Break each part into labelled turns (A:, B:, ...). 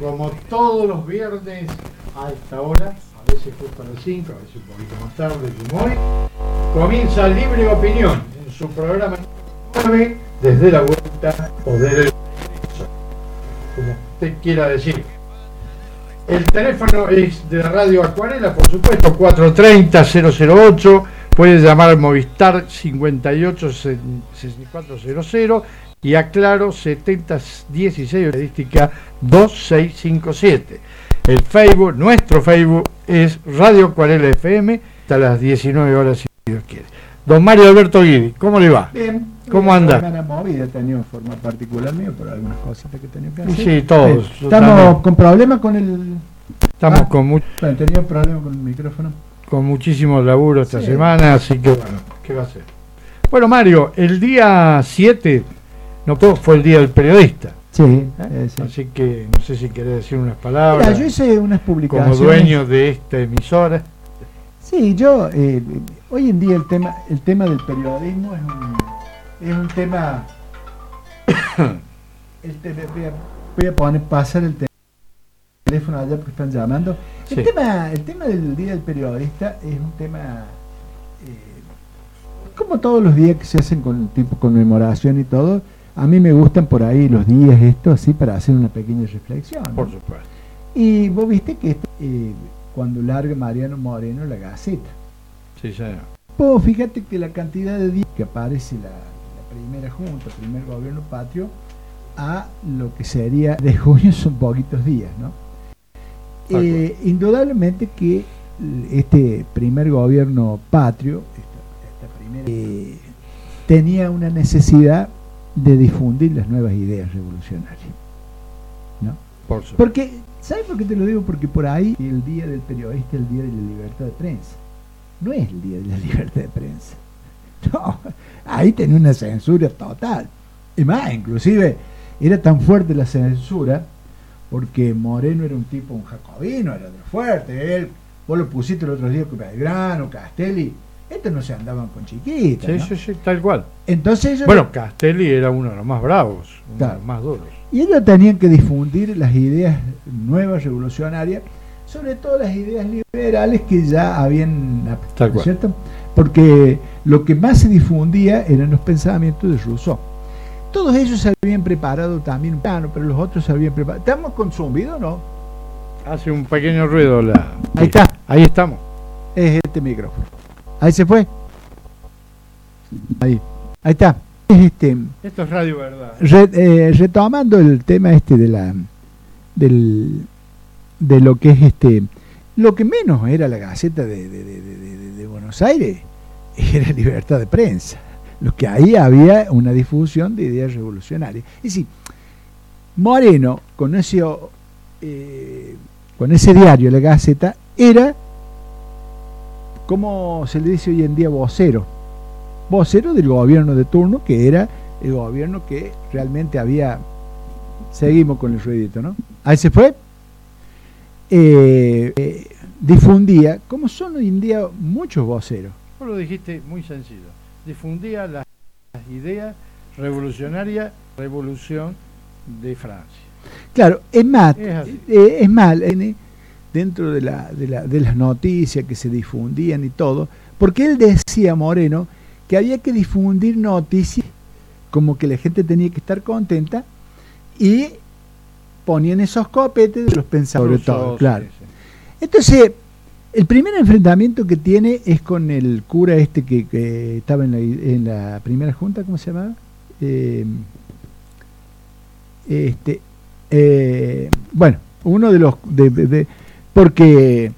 A: como todos los viernes a esta hora, a veces justo a las 5, a veces un poquito más tarde como hoy, comienza Libre Opinión en su programa 9 desde la vuelta o desde el como usted quiera decir. El teléfono es de la radio Acuarela, por supuesto, 430-008. Puede llamar al Movistar 58-6400 y aclaro 7016 estadística 2657. El Facebook, nuestro Facebook es Radio Acuarela FM, hasta las 19 horas si Dios quiere. Don Mario Alberto Guidi, ¿cómo le va?
B: Bien.
A: ¿Cómo anda?
B: Una movida he tenido forma particular mío por algunas cositas que he tenido que hacer.
A: Sí, todos.
B: Eh, Estamos con problemas con el.
A: Estamos
B: Ah.
A: con, mu-
B: Bueno, tenido problemas con el micrófono.
A: con muchísimo laburo esta
B: Sí.
A: semana, así que bueno, ¿qué va a ser? Bueno, Mario, el día 7 no todo fue el día del periodista,
B: Sí,
A: ¿eh?
B: eh, sí.
A: así que no sé si querés decir unas palabras
B: Mira, yo hice unas
A: como
B: publicaciones.
A: dueño de esta emisora.
B: Sí, yo. eh, hoy en día el tema, el tema del periodismo es un, es un tema. el voy, a, voy a poner, pasar el te- teléfono allá porque están llamando. El,
A: Sí.
B: tema, el tema del Día del Periodista es un tema. eh, como todos los días que se hacen con tipo conmemoración y todo, a mí me gustan por ahí los días esto así para hacer una pequeña reflexión. ¿no?
A: Por supuesto.
B: Y vos viste que eh, cuando larga Mariano Moreno la Gaceta.
A: Sí, señor.
B: Pues fíjate que la cantidad de días que aparece la, la primera junta, el primer gobierno patrio, a lo que sería de junio son poquitos días, ¿no? Eh, indudablemente que este primer gobierno patrio, esta, esta primera, eh, tenía una necesidad de difundir las nuevas ideas revolucionarias, ¿no?
A: Por supuesto.
B: Porque, ¿sabes por qué te lo digo? Porque por ahí el día del periodista es el día de la libertad de prensa. No es el día de la libertad de prensa. No, ahí tenía una censura total. Y más, inclusive, era tan fuerte la censura porque Moreno era un tipo, un jacobino, era de fuerte. Él, vos lo pusiste el otro día con Belgrano, Castelli. Estos no se andaban con chiquitas.
A: Sí,
B: ¿no?
A: sí, sí, tal cual.
B: Entonces ellos
A: Bueno, Castelli era uno de los más bravos, uno de los más duros.
B: Y ellos tenían que difundir las ideas nuevas, revolucionarias, sobre todo las ideas liberales que ya habían,
A: Tal
B: ¿no
A: cual.
B: es cierto? Porque lo que más se difundía eran los pensamientos de Rousseau. Todos ellos se habían preparado también un plano, pero los otros se habían preparado. ¿Estamos con zumbido o no?
A: Hace un pequeño ruido la...
B: Ahí está,
A: Ahí estamos.
B: es este micrófono. Ahí se fue. Ahí, ahí está. Es este.
A: Esto es Radio Verdad.
B: Re- eh, retomando el tema este de la del de lo que es este lo que menos era la gaceta de, de- de- de- de- de Buenos Aires era libertad de prensa lo que ahí había una difusión de ideas revolucionarias es decir Moreno con ese eh, con ese diario la gaceta era como se le dice hoy en día vocero vocero del gobierno de turno, que era el gobierno que realmente había... Seguimos con el ruidito, ¿no? Ahí se fue. Eh, eh, difundía, como son hoy en día muchos voceros.
A: Vos lo dijiste muy sencillo. Difundía las, ideas revolucionarias, revolución de Francia.
B: Claro, es más,
A: Es
B: eh, es en- dentro de, la, de, la- de las noticias que se difundían y todo, porque él decía, Moreno, que había que difundir noticias como que la gente tenía que estar contenta y ponían esos copetes de los pensadores, todo, claro. Entonces, el primer enfrentamiento que tiene es con el cura este que, que estaba en la, en la primera junta, ¿cómo se llamaba? Eh, este, eh, bueno, uno de los... de- porque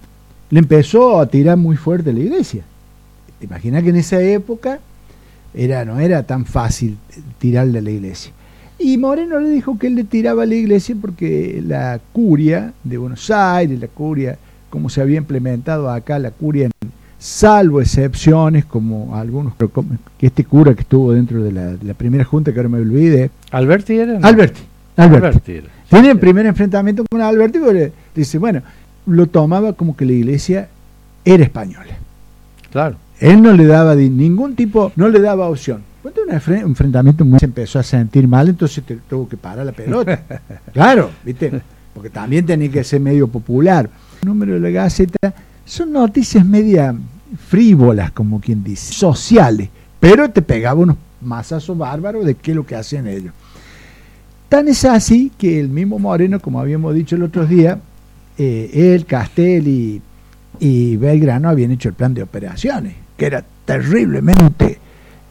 B: le empezó a tirar muy fuerte la iglesia. ¿Te imaginas que en esa época era, no era tan fácil tirarle a la iglesia? Y Moreno le dijo que él le tiraba a la iglesia porque la curia de Buenos Aires, la curia, como se había implementado acá, la curia, salvo excepciones como algunos, que este cura que estuvo dentro de la, de la primera junta, que ahora me olvidé,
A: ¿Alberti era? no?
B: Alberti, Alberti.
A: Alberti era.
B: Tiene el
A: Sí.
B: primer enfrentamiento con Alberti porque dice, bueno, lo tomaba como que la iglesia era española.
A: Claro.
B: Él no le daba de ningún tipo, no le daba opción. Cuando un enfre- enfrentamiento muy se empezó a sentir mal, entonces te tuvo que parar la pelota. claro, ¿viste? porque también tenía que ser medio popular. El número de la Gaceta son noticias media frívolas, como quien dice, sociales, pero te pegaba unos masazos bárbaros de qué es lo que hacen ellos. Tan es así que el mismo Moreno, como habíamos dicho el otro día, eh, él, Castel y, Belgrano habían hecho el plan de operaciones, que era terriblemente,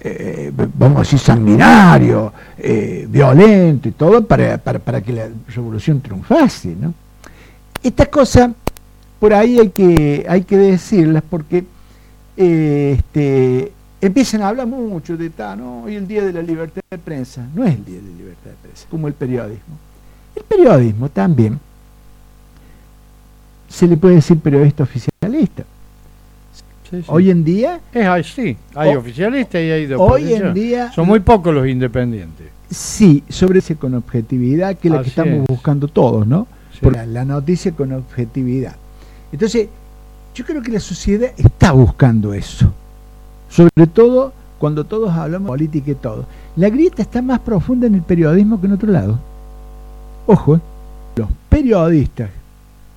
B: eh, vamos a decir, sanguinario, eh, violento y todo, para, para, para, que la revolución triunfase. ¿no? Estas cosas, por ahí hay que, hay que decirlas porque este, empiezan a hablar mucho de tal, ¿no? Hoy el día de la libertad de prensa. No es el día de la libertad de prensa, como el periodismo. El periodismo también se le puede decir periodista oficialista.
A: Sí, sí.
B: Hoy en día,
A: Es así, hay
B: O-
A: oficialistas y hay de
B: hoy en día,
A: Son muy pocos los independientes.
B: sí, sobre ese con objetividad, que es la que estamos
A: es.
B: buscando todos, ¿no?
A: Sí.
B: Por la, la noticia con objetividad. Entonces, yo creo que la sociedad está buscando eso. Sobre todo cuando todos hablamos de política y todo. La grieta está más profunda en el periodismo que en otro lado. Ojo, ¿eh? los periodistas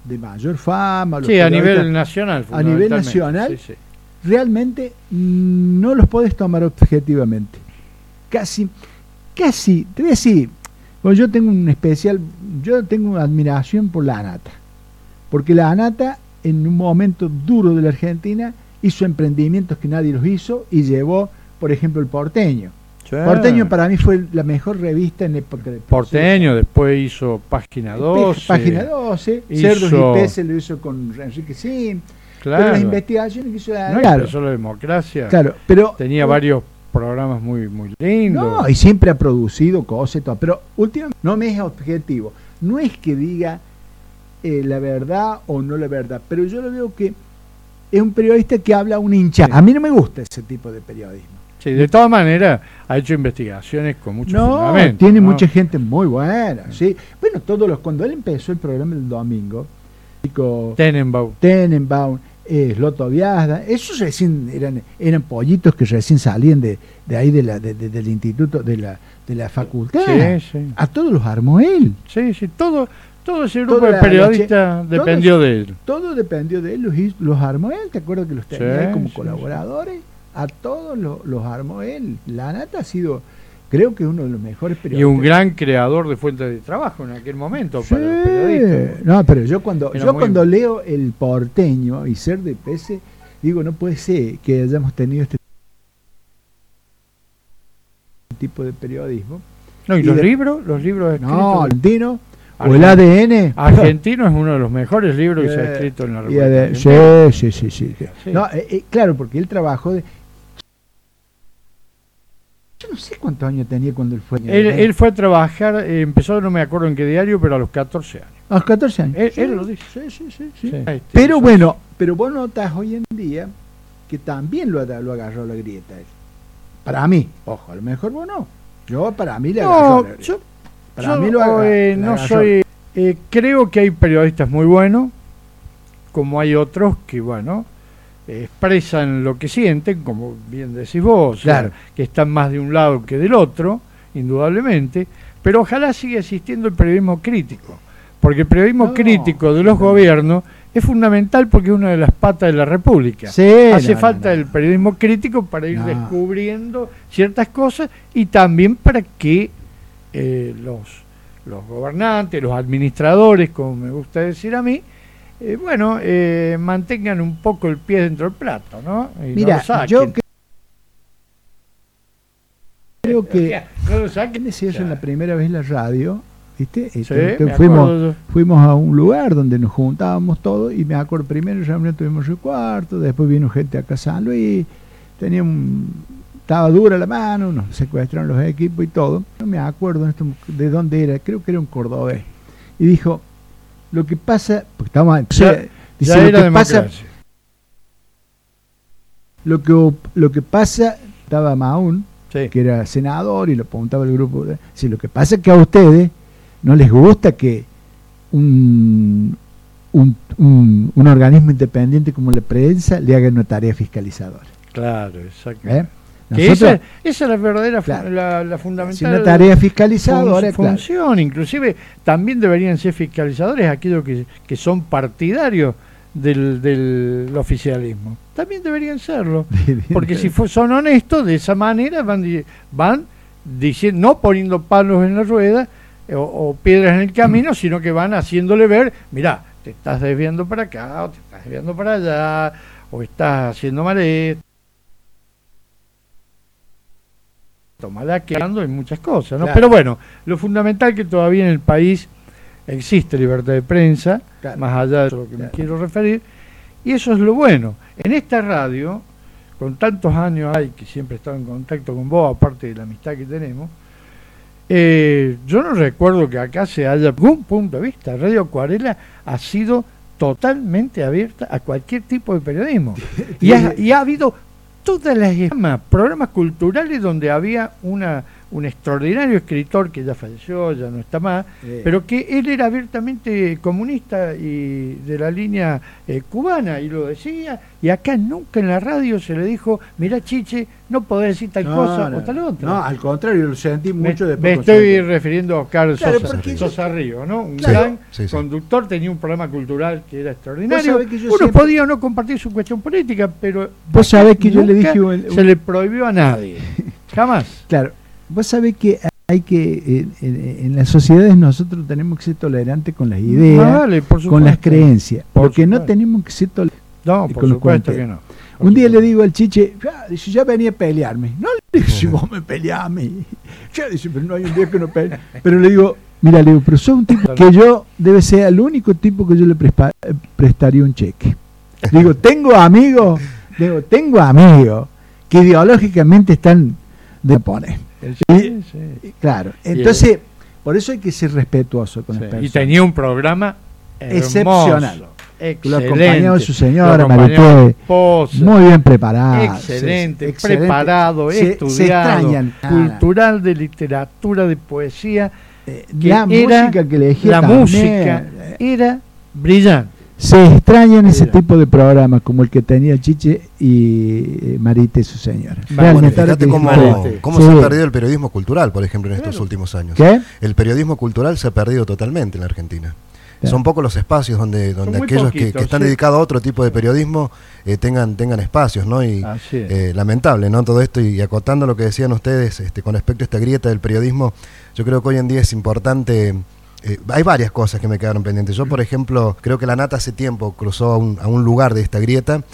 B: de mayor fama, los
A: Sí, a nivel nacional.
B: a nivel nacional,
A: Sí, sí.
B: realmente no los podés tomar objetivamente. Casi, casi, te voy a decir, bueno, yo tengo un especial, yo tengo una admiración por la ANATA, porque la ANATA en un momento duro de la Argentina hizo emprendimientos que nadie los hizo y llevó, por ejemplo, el porteño.
A: Sí.
B: Porteño para mí fue la mejor revista en época de
A: Porteño, después hizo Página 12.
B: Página 12,
A: hizo-
B: Cerdos y Peces lo hizo con Enrique Sim, pero
A: Claro.
B: las investigaciones que hizo la
A: No,
B: claro,
A: la democracia.
B: claro, pero
A: Tenía varios programas muy, muy lindos.
B: No, y siempre ha producido cosas y todo. Pero últimamente no me es objetivo. No es que diga eh, la verdad o no la verdad, pero yo lo veo que es un periodista que habla a un hincha. A mí no me gusta ese tipo de periodismo.
A: Sí, de todas maneras, ha hecho investigaciones con mucho
B: no,
A: fundamento.
B: tiene
A: ¿no?
B: mucha gente muy buena. ¿sí? Bueno, todos los cuando él empezó el programa el domingo, Chico
A: Tenenbaum.
B: Tenenbaum, eh, Viazda, esos recién eran, eran pollitos que recién salían de, de ahí de la, de- de- del instituto, de la, de la facultad.
A: Sí, sí.
B: A todos los armó él.
A: Sí, sí, todo, todo ese grupo
B: Toda
A: de periodistas dependió de él.
B: Todo dependió de él, los, los armó él. ¿Te acuerdas que los tenía
A: Sí,
B: como
A: sí,
B: colaboradores? A todos los, los armó él. La Nata ha sido, creo que uno de los mejores
A: Y
B: periodistas.
A: un gran creador de fuentes de trabajo en aquel momento
B: Sí.
A: para los periodistas.
B: No, pero yo cuando
A: Era
B: yo cuando leo el porteño y ser de PC, digo, no puede ser que hayamos tenido este tipo de periodismo.
A: No, y
B: Y
A: los
B: de-
A: libros, los libros escritos.
B: No, argentino o el ADN.
A: Argentino es uno de los mejores libros que se ha
B: Eh,
A: escrito en la
B: Y
A: República.
B: Sí, sí, sí, sí.
A: Sí.
B: No, eh, eh, claro, porque él trabajó de... Yo no sé cuántos años tenía cuando él fue.
A: Él, él fue a trabajar, eh, empezó, no me acuerdo en qué diario, pero a los 14 años.
B: A los 14 años.
A: Él-
B: Sí,
A: él lo dice.
B: Sí, sí, sí. sí.
A: Sí. Este,
B: Pero bueno, pero vos notas hoy en día que también lo, lo agarró la grieta él. Para mí, ojo, a lo mejor vos no. Yo para mí le agarró
A: No,
B: la grieta.
A: yo,
B: Para
A: yo,
B: mí lo agarró.
A: eh,
B: la
A: no
B: agarró.
A: soy. eh, creo que hay periodistas muy buenos, como hay otros que, bueno, expresan lo que sienten, como bien decís vos,
B: Claro.
A: que están más de un lado que del otro, indudablemente, pero ojalá siga existiendo el periodismo crítico, porque el periodismo
B: No,
A: crítico de los
B: no.
A: gobiernos es fundamental porque es una de las patas de la República.
B: Sí,
A: Hace
B: no,
A: falta el periodismo crítico para ir descubriendo ciertas cosas y también para que eh, los, los gobernantes, los administradores, como me gusta decir a mí, eh, bueno, eh, mantengan un poco el pie dentro del plato, ¿no? Y no
B: Mira,
A: saquen.
B: yo cre- creo que...
A: no lo saquen.
B: decía eso en la primera vez en la radio? ¿Viste?
A: Sí,
B: Este, que
A: me
B: fuimos, fuimos a un lugar donde nos juntábamos todos y me acuerdo primero reunión tuvimos el cuarto, después vino gente acá a San Luis, tenía un, estaba dura la mano, nos secuestraron los equipos y todo. No me acuerdo en esto de dónde era, creo que era un cordobés. Y dijo, lo que pasa, porque estábamos,
A: Ya-
B: dice,
A: Ya
B: lo que pasa, lo que, op- lo que pasa, estaba Maún,
A: Sí.
B: que era senador y lo apuntaba el grupo. Sí, lo que pasa es que a ustedes no les gusta que un, un, un- un organismo independiente como la prensa le haga una tarea fiscalizadora.
A: Claro, exacto.
B: ¿eh?
A: Que
B: Nosotros-
A: esa, esa es la verdadera,
B: Claro.
A: la, la fundamental
B: una tarea fiscalizadora,
A: fun-
B: claro.
A: función. Inclusive también deberían ser fiscalizadores aquellos que, que son partidarios del, del oficialismo. También deberían serlo. Porque si son honestos, de esa manera van, van diciendo, no poniendo palos en la rueda eh, o, o piedras en el camino, sino que van haciéndole ver, mira, te estás desviando para acá, o te estás desviando para allá, o estás haciendo mal esto. Malaqueando en muchas cosas, ¿no?
B: Claro.
A: Pero bueno, lo fundamental es que todavía en el país existe libertad de prensa,
B: Claro.
A: más allá de lo que me quiero referir, y eso es lo bueno. En esta radio, con tantos años hay que siempre he estado en contacto con vos, aparte de la amistad que tenemos, eh, yo no recuerdo que acá se haya algún punto de vista. Radio Acuarela ha sido totalmente abierta a cualquier tipo de periodismo. y, ha, y ha habido todas las programas, culturales donde había una, un extraordinario escritor que ya falleció, ya no está más, pero que él era abiertamente comunista y de la línea eh, cubana y lo decía y acá nunca en la radio se le dijo mira Chiche no podés decir tal
B: no,
A: cosa
B: no,
A: o tal otra
B: No, al contrario, lo sentí mucho después
A: me estoy refiriendo a Oscar
B: Claro,
A: Sosa, Sosa Río, ¿no? Un
B: Claro.
A: gran
C: Sí, sí.
A: conductor, tenía un programa cultural que era extraordinario.
B: que
A: Uno
B: siempre-
A: podía o no compartir su cuestión política, pero
B: Vos sabés que yo le dije
A: se le prohibió a nadie. Jamás.
B: Claro, vos sabés que hay que, en, en- en las sociedades nosotros tenemos que ser tolerantes con las ideas,
A: Ah, por
B: con las creencias,
A: Por
B: porque no tenemos que ser tolerantes.
A: No,
B: y
A: por
B: con
A: supuesto que no. Por
B: Un día le digo al chiche, ya, dice, ya venía a pelearme. No le digo, si vos me peleás a mí. Ya dice, pero no hay un día que no pelee. Pero le digo, mira, le digo, pero soy un tipo que yo debe ser el único tipo que yo le prespa- eh, prestaría un cheque. Digo, tengo amigos, digo, tengo amigos que ideológicamente están de poner.
A: Sí.
B: Claro, entonces, por eso hay que ser respetuoso con las
A: Y
B: personas.
A: tenía un programa hermoso,
B: Excepcional. Lo
A: Excelente.
B: acompañaba su
A: Lo
B: señora, Marité, muy bien preparada.
A: excelente, preparado,
B: Se- se
A: estudiado,
B: extrañan.
A: cultural de literatura, de poesía,
B: Eh, la música que elegía
A: la
B: también,
A: música era brillante.
B: Se extrañan ese tipo de programas como el que tenía Chiche y eh, Marite su señora.
A: Bueno,
C: fíjate cómo,
B: Sí.
C: se ha perdido el periodismo cultural, por ejemplo, en estos
A: Claro.
C: últimos años.
B: ¿Qué?
C: El periodismo cultural se ha perdido totalmente en la Argentina.
B: Claro.
C: Son pocos los espacios donde, donde aquellos que,
A: poquitos,
C: que están
A: sí.
C: dedicados a otro tipo de periodismo eh, tengan, tengan espacios, ¿no? Y eh, lamentable, ¿no? Todo esto y, acotando lo que decían ustedes este, con respecto a esta grieta del periodismo, yo creo que hoy en día es importante. Eh, hay varias cosas que me quedaron pendientes. Yo, por ejemplo, creo que la Nata hace tiempo cruzó a un, a un lugar de esta grieta,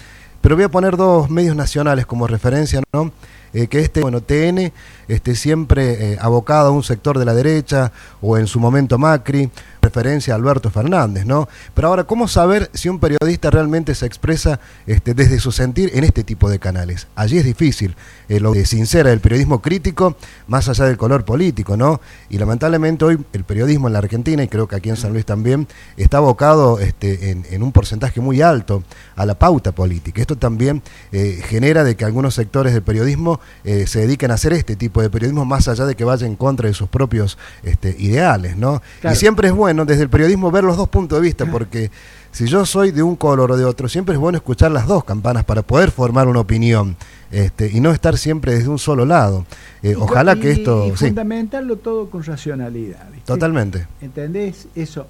C: pero voy a poner dos medios nacionales como referencia, ¿no? Eh, que este, bueno, TN, este, siempre eh, abocado a un sector de la derecha, o en su momento Macri, referencia a Alberto Fernández, ¿no? Pero ahora, ¿cómo saber si un periodista realmente se expresa este, desde su sentir en este tipo de canales? Allí es difícil, eh, lo de sincera del periodismo crítico, más allá del color político, ¿no? Y lamentablemente hoy el periodismo en la Argentina, y creo que aquí en San Luis también, está abocado este, en, en un porcentaje muy alto a la pauta política. Esto también eh, genera de que algunos sectores del periodismo eh, se dediquen a hacer este tipo de periodismo más allá de que vaya en contra de sus propios este, ideales, ¿no?
B: Claro.
C: Y siempre es bueno desde el periodismo ver los dos puntos de vista, porque si yo soy de un color o de otro, siempre es bueno escuchar las dos campanas para poder formar una opinión este, y no estar siempre desde un solo lado. Eh,
B: Y
C: ojalá que esto...
B: Y
C: sí,
B: fundamentarlo todo con racionalidad. ¿viste?
C: totalmente.
B: ¿Entendés? Eso.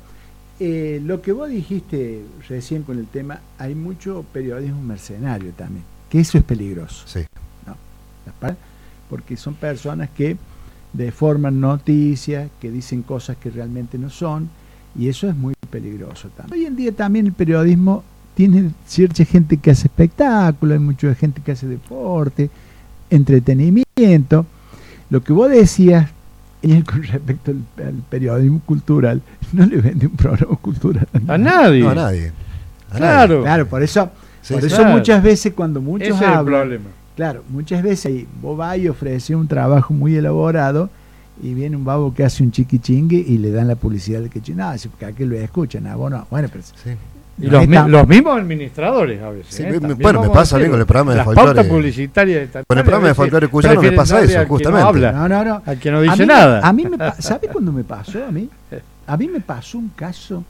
B: Eh, lo que vos dijiste recién con el tema, hay mucho periodismo mercenario también, que eso es peligroso.
C: Sí.
B: ¿la par? Porque son personas que deforman noticias, que dicen cosas que realmente no son, y eso es muy peligroso también. Hoy en día también el periodismo tiene cierta gente que hace espectáculo, hay mucha gente que hace deporte, entretenimiento. Lo que vos decías con respecto al, al periodismo cultural, no le vende un programa cultural
A: A nadie.
C: No, a nadie. A
A: Claro.
C: nadie.
B: Claro, por eso,
C: Sí,
B: por eso
A: Claro.
B: muchas veces cuando muchos
A: Ese es el
B: hablan,
A: problema.
B: Claro, muchas veces ahí, vos vas y ofreces un trabajo muy elaborado y viene un babo que hace un chiquichingue y le dan la publicidad del que si porque aquel lo escuchan, ah, vos no. Bueno, pero
C: Sí.
A: Y
B: no
A: los, mi- mismos administradores a veces.
C: Sí,
A: ¿eh?
C: me- bueno, me pasa bien con el programa de folclore. Con el programa de folclore cuyano me pasa eso,
A: al que no
C: justamente.
A: habla,
B: No, no, no.
A: al que no
B: A
A: dice
B: mí
A: nada.
B: A mí me ¿Sabe cuándo me pasó a mí? A mí me pasó un caso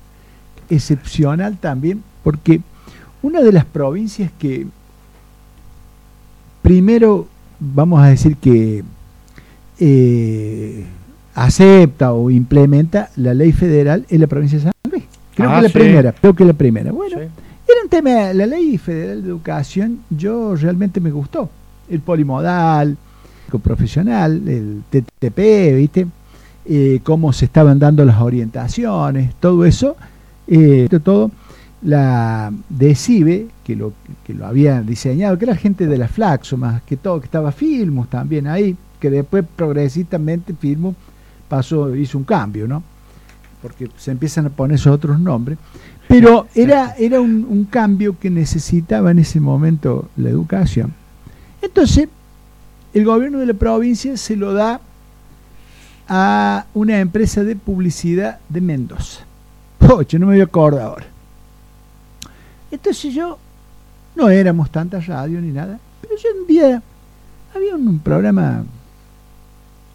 B: excepcional también, porque una de las provincias que primero vamos a decir que eh, acepta o implementa la ley federal en la provincia de San Luis. Creo
A: Ah,
B: que la
A: sí.
B: primera, creo que la primera. Bueno,
A: Sí.
B: era un tema, la ley federal de educación, yo realmente me gustó. El polimodal, el profesional, el TTP, ¿viste? Eh, cómo se estaban dando las orientaciones, todo eso, eh, todo, la DECIBE, que lo, que lo había diseñado, que era gente de la Flaxo más que todo, que estaba Filmus también ahí, que después progresivamente Filmus pasó, hizo un cambio, ¿no? Porque se empiezan a poner esos otros nombres. Pero era, era un, un cambio que necesitaba en ese momento la educación. Entonces, el gobierno de la provincia se lo da a una empresa de publicidad de Mendoza. Poche, no me voy a acordar ahora. Entonces yo, no éramos tanta radio ni nada, pero yo un día había un, programa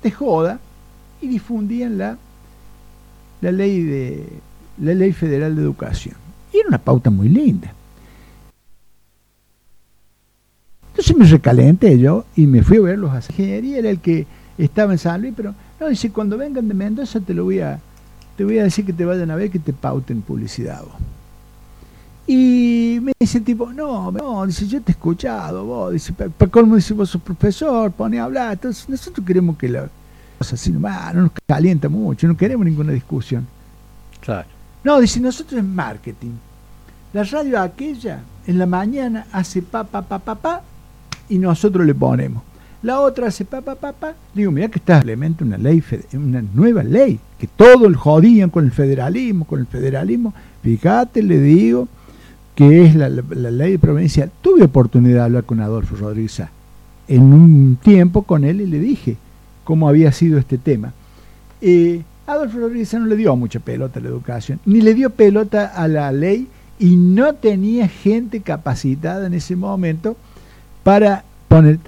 B: de joda y difundían la, la ley de la ley federal de educación. Y era una pauta muy linda. Entonces me recalenté yo y me fui a verlos a ingeniería, era el que estaba en San Luis, pero no, dice, cuando vengan de Mendoza te lo voy a, te voy a decir que te vayan a ver que te pauten publicidad vos. Y me dice el tipo, no, no, dice, yo te he escuchado, vos, dice, para colmo dice, vos sos profesor, pone a hablar, entonces nosotros queremos que la cosa así nomás, no nos calienta mucho, no queremos ninguna discusión.
A: Claro.
B: No, dice, nosotros es marketing. La radio aquella, en la mañana, hace pa, pa, pa, pa, pa, y nosotros le ponemos. La otra hace pa, pa, pa, pa. Digo, mira que está simplemente una ley, una nueva ley, que todo el jodían con el federalismo, con el federalismo. Fíjate, le digo, que es la, la- la ley provincial. Tuve oportunidad de hablar con Adolfo Rodríguez Sá en un tiempo con él y le dije cómo había sido este tema. Eh, Adolfo Rodríguez Sá no le dio mucha pelota a la educación, ni le dio pelota a la ley y no tenía gente capacitada en ese momento para poner.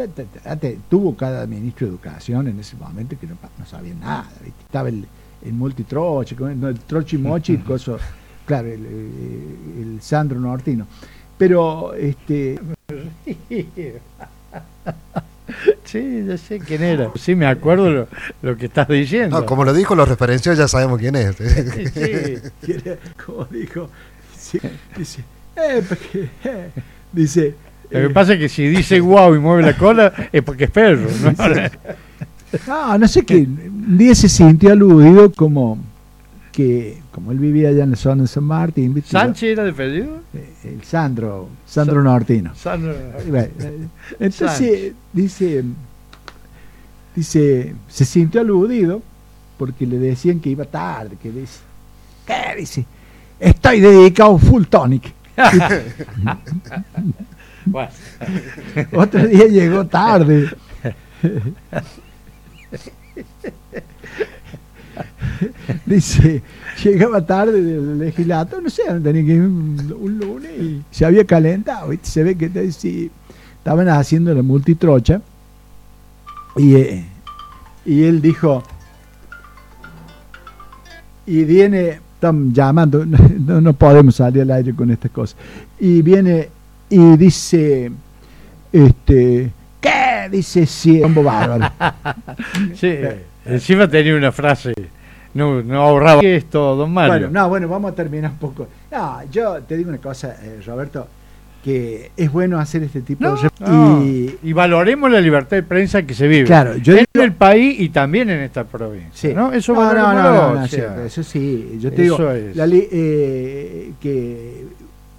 B: tuvo cada ministro de educación en ese momento que no, no sabía nada. ¿viste? Estaba el, el multitroche, el trochi mochi, el coso, claro, el, el- el Sandro Nortino. Pero este
A: Sí, ya sé quién era. Sí, me acuerdo lo, lo que estás diciendo.
C: No, como lo dijo, lo referenció, ya sabemos quién es.
A: Sí,
B: como dijo, dice, dice, eh, porque, eh, dice,
A: Lo que
B: eh,
A: pasa es que si dice wow y mueve la cola es porque es perro. ¿no?
B: no, no sé qué, un día se sintió aludido como que, como él vivía allá en la zona de San Martín.
A: ¿Sánchez era defendido?
B: Eh, el Sandro, Sandro Nortino.
A: Sandro.
B: Bueno, eh, Entonces, dice, dice, se sintió aludido porque le decían que iba tarde, que dice, ¿qué? Dice, estoy dedicado full tonic.
A: Bueno,
B: Otro día llegó tarde. Dice, llegaba tarde del legislato, no sé, tenía que ir un, un lunes y se había calentado. Se ve que sí, estaban haciendo la multitrocha y, eh, y él dijo, y viene, están llamando, no, no podemos salir al aire con estas cosas, y viene y dice, este, Dice, sí, combo bárbaro.
A: sí, encima tenía una frase. No, no ahorraba esto, don Mario.
B: Bueno, no, bueno, vamos a terminar un poco. No, yo te digo una cosa, eh, Roberto, que es bueno hacer este tipo
A: No,
B: de...
A: no.
B: Y,
A: Y valoremos la libertad de prensa que se vive
B: Claro, yo
A: en
B: digo-
A: el país y también en esta provincia.
B: Sí.
A: ¿no? Eso
B: no, no, no, no,
A: o sea,
B: eso sí, yo te
A: eso
B: digo,
A: es.
B: la li- eh, que,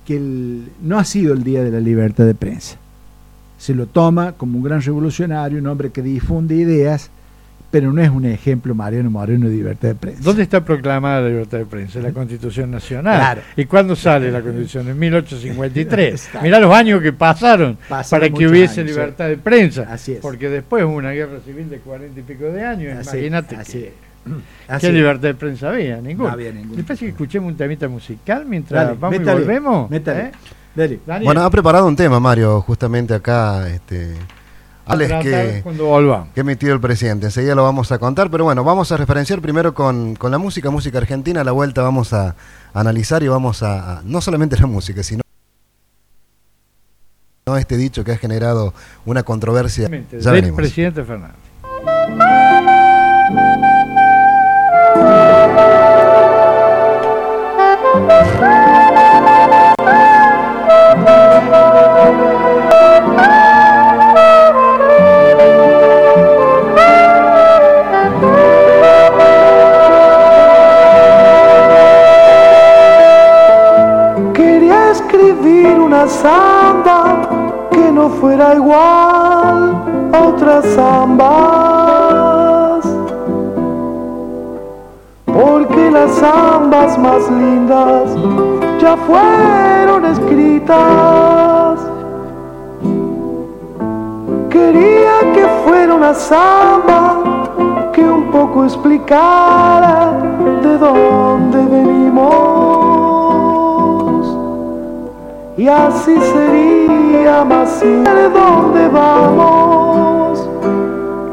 B: que el- no ha sido el día de la libertad de prensa. Se lo toma como un gran revolucionario, un hombre que difunde ideas, pero no es un ejemplo Mariano Moreno de libertad de prensa.
A: ¿Dónde está proclamada la libertad de prensa? En la Constitución Nacional.
B: Claro.
A: ¿Y cuándo sale la Constitución? En 1853.
B: Exacto.
A: Mirá los años que pasaron
B: Pasaron
A: para que hubiese
B: años,
A: libertad de prensa.
B: Así es.
A: Porque después hubo una guerra civil de cuarenta y pico de años.
B: Así-
A: Imagínate
B: así
A: que-.
B: Así
A: ¿Qué libertad de prensa había? Ninguna.
B: No había ninguna.
A: ¿Les parece que escuchemos un temita musical mientras
B: Dale,
A: vamos
B: métale,
A: y volvemos?
B: métale.
A: ¿Eh?
B: Dale.
A: Daniel,
C: Bueno, ha preparado un tema, Mario, justamente acá. Este, Alex,
A: tratar
C: que,
A: cuando volvamos.
C: que emitió el presidente. Enseguida lo vamos a contar, pero bueno, vamos a referenciar primero con, con la música, música argentina. A la vuelta vamos a, analizar y vamos a, a- no solamente la música, sino ¿no? Este dicho que ha generado una controversia. Ya
A: del
C: venimos.
A: presidente Fernández.
D: Una samba que no fuera igual a otras zambas. Porque las zambas más lindas ya fueron escritas. Quería que fuera una samba que un poco explicara de dónde venimos. Y así sería más de dónde vamos.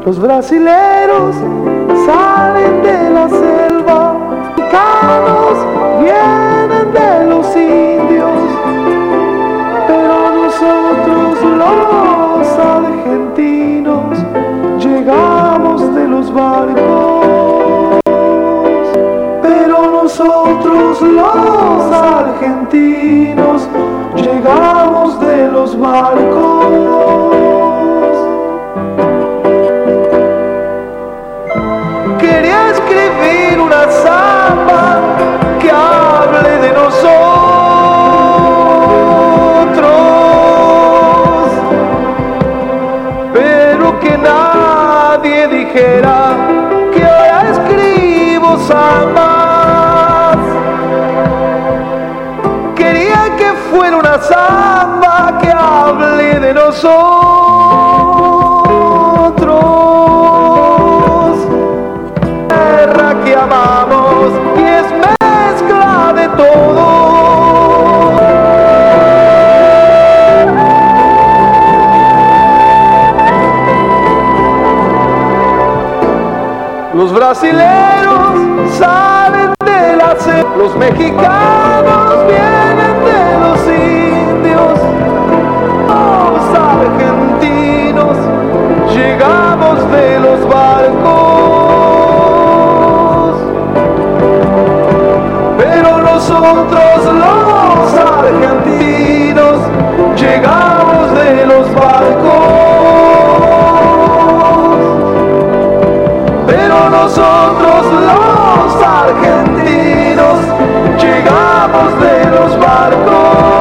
D: Los brasileros salen de la selva, mexicanos vienen de los indios, pero nosotros los argentinos llegamos de los barcos. Nosotros los argentinos llegamos de los barcos. Quería escribir una samba que hable de nosotros, pero que nadie dijera samba que hable de nosotros tierra que amamos y es mezcla de todo. Los brasileros salen de la los mexicanos llegamos de los barcos, pero nosotros los argentinos llegamos de los barcos, pero nosotros los argentinos llegamos de los barcos.